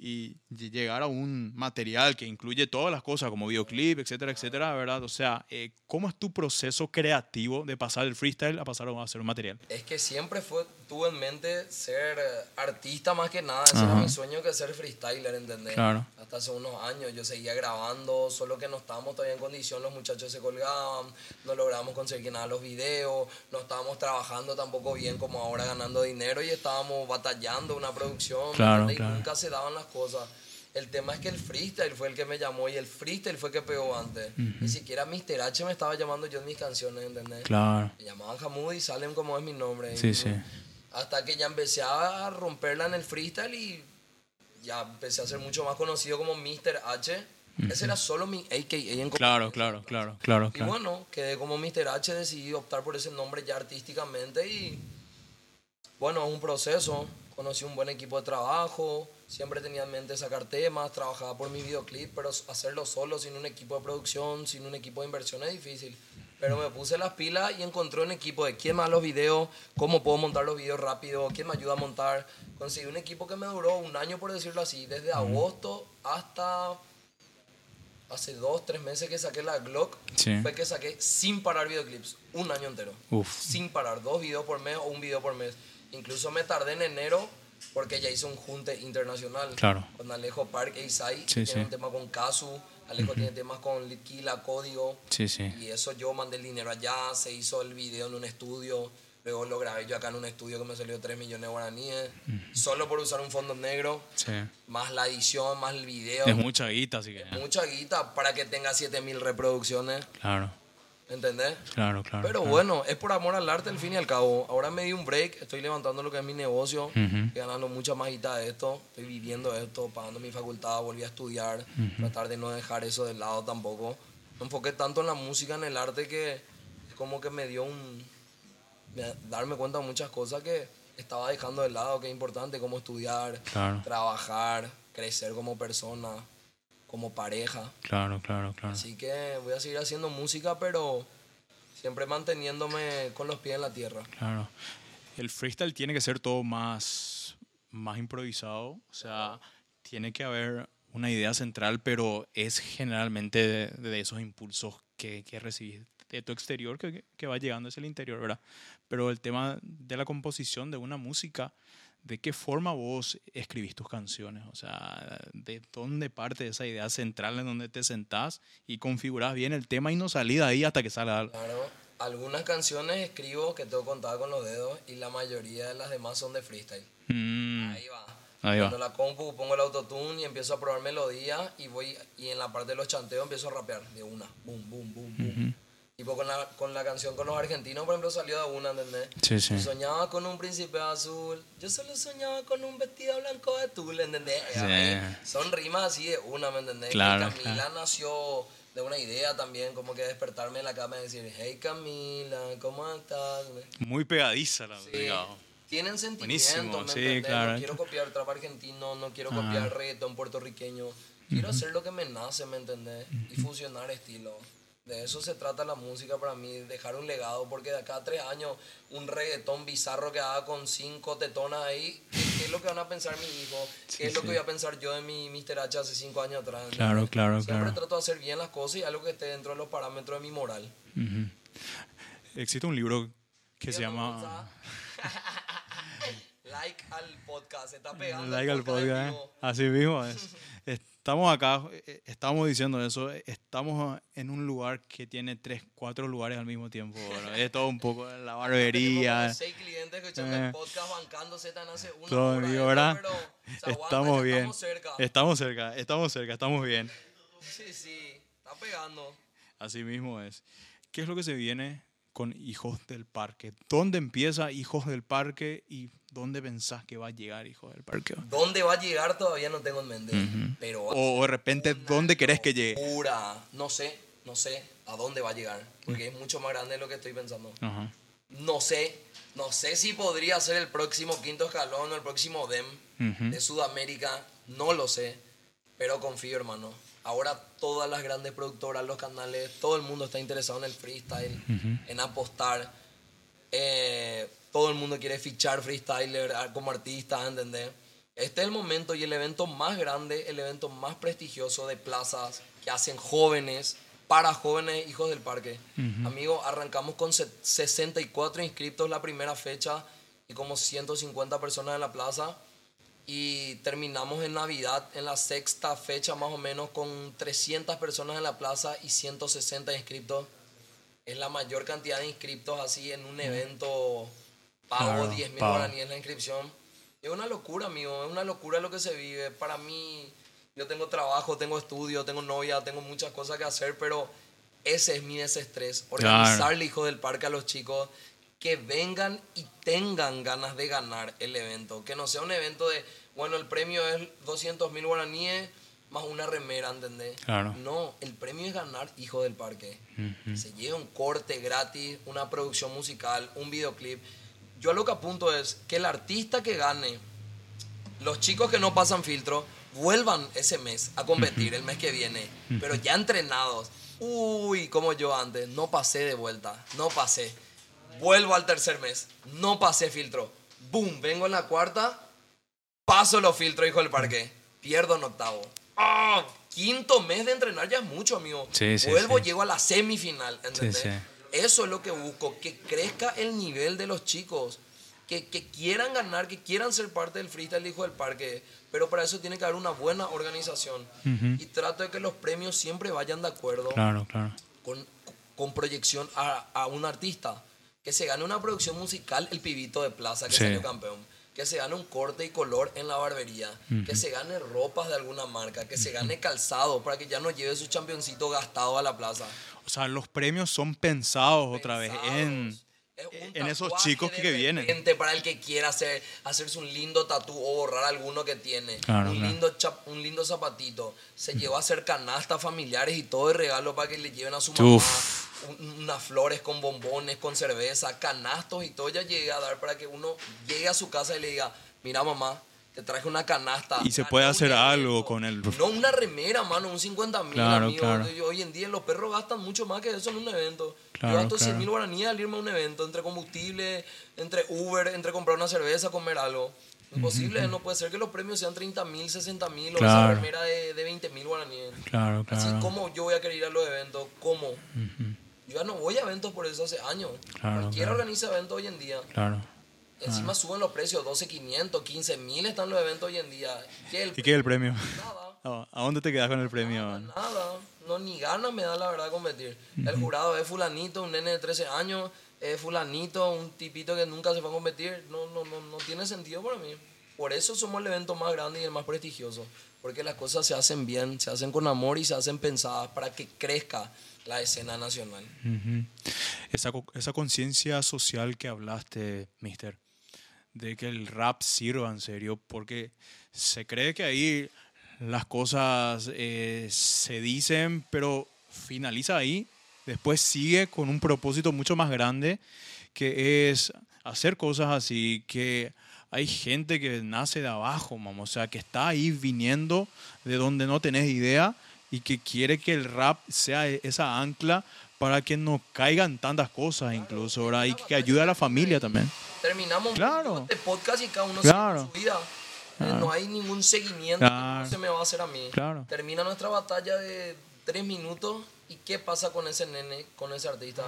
y ll- llegar a un material que incluye todas las cosas como videoclip, etcétera, etcétera, ¿verdad? O sea, eh, ¿cómo es tu proceso creativo de pasar del freestyle a pasar a hacer un material? Es que siempre fue, tuve en mente ser eh, artista más que nada. Ese era mi sueño que ser freestyler, ¿entendés? Claro. Hasta hace unos años yo seguía grabando, solo que no estábamos todavía en condición, los muchachos se colgaban, no logramos conseguir nada los videos, no estábamos trabajando tampoco bien como ahora ganando dinero y estábamos batallando una producción, ¿me Claro, y claro. nunca se daban las cosas. El tema es que el freestyle fue el que me llamó y el freestyle fue el que pegó antes. Ni siquiera Mr. H me estaba llamando yo en mis canciones, ¿entendés? Claro. Me llamaban Hamoud y Salem como es mi nombre. Sí, Y, sí. Hasta que ya empecé a romperla en el freestyle y ya empecé a ser mucho más conocido como Mr. H. Ese era solo mi AKA en Claro, claro, claro, claro, Y claro. bueno, quedé como Mr. H, decidí optar por ese nombre ya artísticamente y bueno, es un proceso. Conocí un buen equipo de trabajo, siempre tenía en mente sacar temas, trabajaba por mi videoclip, pero hacerlo solo, sin un equipo de producción, sin un equipo de inversión es difícil. Pero me puse las pilas y encontré un equipo de quién más los videos, cómo puedo montar los videos rápido, quién me ayuda a montar. Conseguí un equipo que me duró un año, por decirlo así, desde agosto hasta hace dos, tres meses que saqué la Glock, Sí. fue que saqué sin parar videoclips, un año entero. Uf. Sin parar, dos videos por mes o un video por mes. Incluso me tardé en enero porque ya hice un junte internacional Claro. con Alejo Park e Isai. Sí, tiene sí. un tema con Kazu. Alejo tiene temas con Litquila, Código. Sí, sí. Y eso yo mandé el dinero allá, se hizo el video en un estudio. Luego lo grabé yo acá en un estudio que me salió 3 millones de guaraníes. Solo por usar un fondo negro. Sí. Más la edición, más el video. Es mucha guita, así que. Mucha guita para que tenga 7000 reproducciones. Claro, ¿Entendés? claro, claro. Pero claro. bueno, es por amor al arte al fin y al cabo. Ahora me di un break, estoy levantando lo que es mi negocio, Ujú. estoy ganando mucha más guita de esto, estoy viviendo esto, pagando mi facultad, volví a estudiar, tratar de no dejar eso de lado tampoco. Me enfoqué tanto en la música, en el arte, que es como que me dio un... me- darme cuenta de muchas cosas que estaba dejando de lado, que es importante, como estudiar, Claro. trabajar, crecer como persona, como pareja. Claro, claro, claro. Así que voy a seguir haciendo música, pero siempre manteniéndome con los pies en la tierra. Claro. El freestyle tiene que ser todo más, más improvisado. O sea, tiene que haber una idea central, pero es generalmente de, de esos impulsos que, que recibís de tu exterior que, que va llegando hacia el interior, ¿verdad? Pero el tema de la composición de una música, ¿de qué forma vos escribís tus canciones? O sea, ¿de dónde parte esa idea central en donde te sentás y configurás bien el tema y no salís de ahí hasta que salga algo? Claro, algunas canciones escribo que tengo contada con los dedos y la mayoría de las demás son de freestyle. Mm, Ahí va. ahí va. Cuando la compu pongo el autotune y empiezo a probar melodía y voy y en la parte de los chanteos empiezo a rapear de una, boom, boom, boom, boom. Tipo con la, con la canción con los argentinos, por ejemplo, salió de una, ¿entendés? Sí, sí. Yo soñaba con un príncipe azul, yo solo soñaba con un vestido blanco de tul, ¿entendés? Sí. Ahí Son rimas así de una, ¿me entendés? Claro, y Camila claro. nació de una idea también, como que despertarme en la cama y decir, hey Camila, ¿cómo estás? Muy pegadiza la Sí. digamos. Tienen sentimientos, Buenísimo, ¿me sí, entendés? claro. No quiero copiar trap argentino, no quiero copiar reggaetón puertorriqueño. Quiero hacer lo que me nace, ¿me entendés? Y fusionar estilos. De eso se trata la música para mí, dejar un legado, porque de acá a tres años un reggaetón bizarro que haga con cinco tetonas ahí, ¿qué, es lo que van a pensar mi hijo? ¿Qué Sí, es lo sí. que voy a pensar yo de mi Mr. H hace cinco años atrás? Claro, ¿entendés? claro, Siempre claro. trato de hacer bien las cosas y algo que esté dentro de los parámetros de mi moral. Ujú. Existe un libro que se llama like al podcast, se está pegando. Like al podcast. ¿eh? Así mismo es. Estamos acá, eh, estamos diciendo eso, eh, estamos en un lugar que tiene tres, cuatro lugares al mismo tiempo. ¿verdad? Es todo un poco la barbería. seis clientes eh. el podcast bancándose tan hace una Todo hora. esto, ¿verdad? pero se aguanta, Estamos bien. Estamos cerca. Estamos cerca, estamos cerca, estamos bien. Sí, sí, está pegando. Así mismo es. ¿Qué es lo que se viene con Hijos del Parque? ¿Dónde empieza Hijos del Parque y dónde pensás que va a llegar Hijos del Parque? ¿Dónde va a llegar todavía no tengo en mente? Pero O de repente, ¿dónde querés que llegue? pura, no sé, no sé a dónde va a llegar, porque es mucho más grande de lo que estoy pensando. Ajá. No sé, no sé si podría ser el próximo quinto escalón o el próximo DEM de Sudamérica, no lo sé, pero confío, hermano. Ahora todas las grandes productoras, los canales, todo el mundo está interesado en el freestyle, en apostar. Eh, todo el mundo quiere fichar freestyler como artista, ¿entendés? Este es el momento y el evento más grande, el evento más prestigioso de plazas que hacen jóvenes, para jóvenes hijos del parque. Amigo, arrancamos con se- 64 inscriptos la primera fecha y como 150 personas en la plaza. Y terminamos en Navidad, en la sexta fecha más o menos, con 300 personas en la plaza y 160 inscriptos. Es la mayor cantidad de inscriptos así en un evento pago, Claro, 10 mil guaraníes la inscripción. Es una locura, amigo, es una locura lo que se vive. Para mí, yo tengo trabajo, tengo estudio, tengo novia, tengo muchas cosas que hacer, pero ese es mi desestrés. Organizarle, hijo del parque, a los chicos que vengan y tengan ganas de ganar el evento. Que no sea un evento de, bueno, el premio es 200 mil guaraníes más una remera, ¿entendés? Claro. No, el premio es ganar hijo del parque. Se lleva un corte gratis, una producción musical, un videoclip. Yo lo que apunto es que el artista que gane, los chicos que no pasan filtro, vuelvan ese mes a competir el mes que viene, pero ya entrenados. Uy, como yo antes, no pasé de vuelta, no pasé. Vuelvo al tercer mes, no pasé filtro. Boom, vengo en la cuarta, paso los filtros, hijo del parque. Pierdo en octavo. ¡Ah! Quinto mes de entrenar ya es mucho, amigo. Sí, sí, Vuelvo, sí. llego a la semifinal, ¿entendés? sí. Eso es lo que busco, que crezca el nivel de los chicos. que, que quieran ganar, que quieran ser parte del freestyle Hijo del Parque, pero para eso tiene que haber una buena organización. Y trato de que los premios siempre vayan de acuerdo Claro, claro. con, con proyección a, a un artista. Que se gane una producción musical, el pibito de plaza que salió campeón. Que se gane un corte y color en la barbería. Que se gane ropas de alguna marca. Que se gane calzado para que ya no lleve su championcito gastado a la plaza. O sea, los premios son pensados otra vez en. Es en esos chicos que, vienen. Para el que quiera hacer, hacerse un lindo tatú o borrar alguno que tiene. Claro, un, claro. Lindo chap- un lindo zapatito. Se llevó a hacer canastas familiares y todo de regalo para que le lleven a su mamá. Uf. Un- unas flores con bombones, con cerveza, canastos y todo. Ya llegué a dar para que uno llegue a su casa y le diga, mira mamá, te traje una canasta. Y se puede hacer evento". algo con el- No una remera, mano, un 50 mil, Claro, amigo. claro. Yo- Hoy en día los perros gastan mucho más que eso en un evento. Claro, Yo gasto claro. 100 mil guaraníes al irme a un evento, entre combustible, entre Uber, entre comprar una cerveza, comer algo. Imposible, no puede ser que los premios sean 30 mil, 60 mil o esa Claro. remera de, de 20 mil guaraníes. Claro, Así claro. como yo voy a querer ir a los eventos, ¿cómo? Yo ya no voy a eventos por eso hace años. Claro, Cualquiera claro. organiza eventos hoy en día. Claro. Encima suben los precios, 12.500, 15.000 están los eventos hoy en día. ¿Qué el ¿Y qué es el premio? Nada. No, ¿A dónde te quedas con el premio? Nada, no, ni ganas me da la verdad competir. El jurado es fulanito, un nene de 13 años, es fulanito, un tipito que nunca se va a competir. No, no, no, no tiene sentido para mí. Por eso somos el evento más grande y el más prestigioso. Porque las cosas se hacen bien, se hacen con amor y se hacen pensadas para que crezca la escena nacional. Ujú. Esa, co- esa conciencia social que hablaste, mister, de que el rap sirva en serio, porque se cree que ahí las cosas eh, se dicen, pero finaliza ahí, después sigue con un propósito mucho más grande, que es hacer cosas así, que hay gente que nace de abajo, vamos, o sea, que está ahí viniendo de donde no tenés idea y que quiere que el rap sea e- esa ancla para que no caigan tantas cosas incluso, ¿verdad? Y que ayude a la familia también. Terminamos Claro. este podcast y cada uno Claro. sigue su vida. Eh, No hay ningún seguimiento no se me va a hacer a mí. Termina nuestra batalla de tres minutos y ¿qué pasa con ese nene, con ese artista?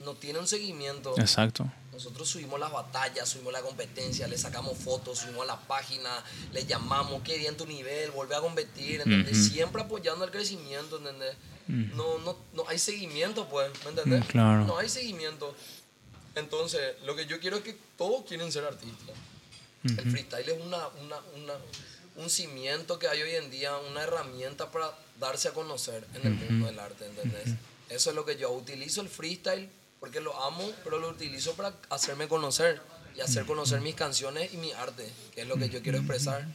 No tiene un seguimiento. Exacto. Nosotros subimos las batallas, subimos la competencia, le sacamos fotos, subimos a la página, le llamamos, qué bien tu nivel, vuelve a competir, ¿entendés? Siempre apoyando el crecimiento, ¿entendés? no, no, no hay seguimiento, pues, ¿me entendés? Mm, claro. No hay seguimiento. Entonces, lo que yo quiero es que todos quieren ser artistas. El freestyle es una, una, una- un cimiento que hay hoy en día, una herramienta para darse a conocer en el mundo del arte, ¿entendés? Eso es lo que yo utilizo el freestyle porque lo amo, pero lo utilizo para hacerme conocer y hacer conocer mis canciones y mi arte, que es lo que yo quiero expresar.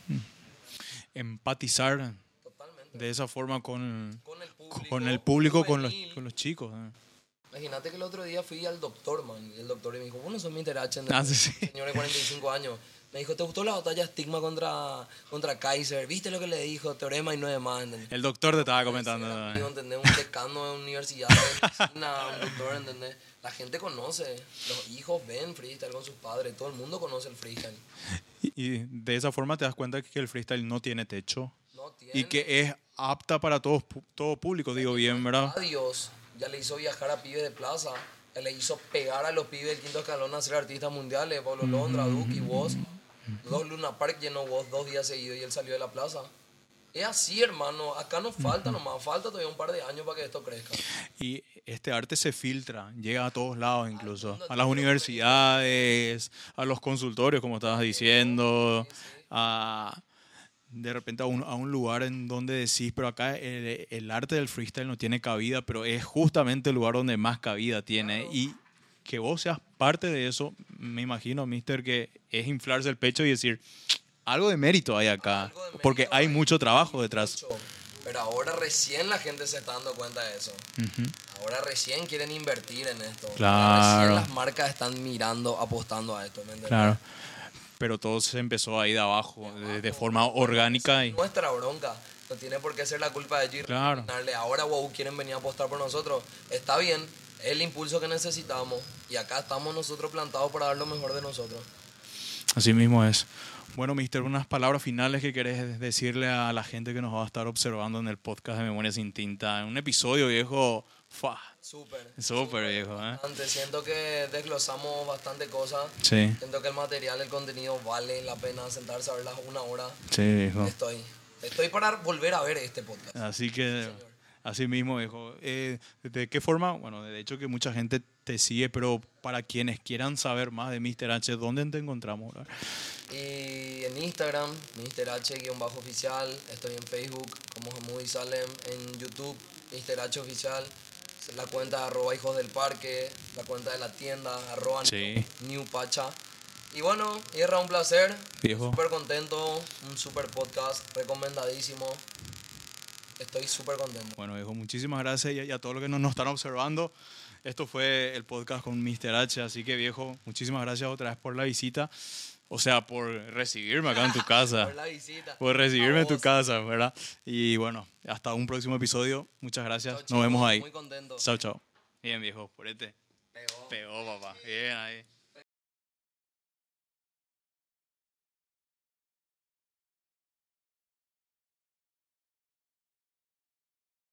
Empatizar Totalmente. de esa forma con, Con el público. con el público, con los, con los chicos. ¿eh? Imagínate que el otro día fui al doctor, man, y el doctor me dijo, bueno, son mi interaction, Ah, sí, sí. señor de 45 años. Me dijo, ¿te gustó la batalla estigma contra, contra Kaiser? ¿Viste lo que le dijo? Teorema y nueve más, ¿entendés? El doctor te estaba comentando. Amigo, ¿entendés? Un decano de universidad de medicina, un doctor, ¿entendés? La gente conoce, los hijos ven freestyle con sus padres, todo el mundo conoce el freestyle. Y y de esa forma te das cuenta que el freestyle no tiene techo No tiene. y que es apta para todos, todo público, digo bien, ¿verdad? Adiós, ya le hizo viajar a pibes de plaza, le hizo pegar a los pibes del quinto escalón a ser artistas mundiales, Pablo Londra, y vos. Dos Luna Park llenó vos dos días seguidos y él salió de la plaza. Es así, hermano. Acá nos falta nomás, falta todavía un par de años para que esto crezca. Y este arte se filtra, llega a todos lados incluso, a las universidades, a los consultorios, como estabas diciendo, a de repente a un, a un lugar en donde decís, pero acá el, el arte del freestyle no tiene cabida, pero es justamente el lugar donde más cabida tiene. Y que vos seas parte de eso, me imagino, mister, que es inflarse el pecho y decir, algo de mérito hay acá, porque hay hay. mucho trabajo detrás. Mucho. Pero ahora recién la gente se está dando cuenta de eso. Ahora recién quieren invertir en esto. Ahora Claro. Recién las marcas están mirando, apostando a esto. ¿me? Claro. Pero todo se empezó ahí de abajo, de, de forma orgánica y nuestra bronca. No tiene por qué ser la culpa de Giro. Claro. Ahora wow, quieren venir a apostar por nosotros. Está bien, el impulso que necesitamos. Y acá estamos nosotros plantados para dar lo mejor de nosotros. así mismo es. Bueno, mister, unas palabras finales que querés decirle a la gente que nos va a estar observando en el podcast de Memoria Sin Tinta. Un episodio viejo, fa, Súper. Súper, viejo, ¿eh? Bastante. Siento que desglosamos bastante cosas. Sí, Siento que el material, el contenido vale la pena sentarse a verlas una hora. sí, viejo. Estoy. Estoy para volver a ver este podcast. Así que, así mismo, viejo. Eh, ¿De qué forma? Bueno, de hecho que mucha gente te sigue, pero para quienes quieran saber más de Mr. H, ¿dónde te encontramos? Y en Instagram, Mr. H-oficial. Estoy en Facebook como Hamudi Salem. En YouTube, Mr. H oficial. La cuenta arroba hijos del parque. La cuenta de la tienda arroba Sí. New Pacha. Y bueno, Irra, un placer. Súper contento. Un super podcast. Recomendadísimo. Estoy súper contento. Bueno, viejo, muchísimas gracias y a, todos los que nos, nos están observando. Esto fue el podcast con Mr. H, así que viejo, muchísimas gracias otra vez por la visita. O sea, por recibirme acá en tu casa. Por la visita. Por recibirme en tu casa, ¿verdad? Y bueno, hasta un próximo episodio. Muchas gracias. Chao, Nos chicos. vemos ahí. Muy contento. Chao, chao. Bien, viejo, por este. Pegó. Pegó, papá. Bien ahí.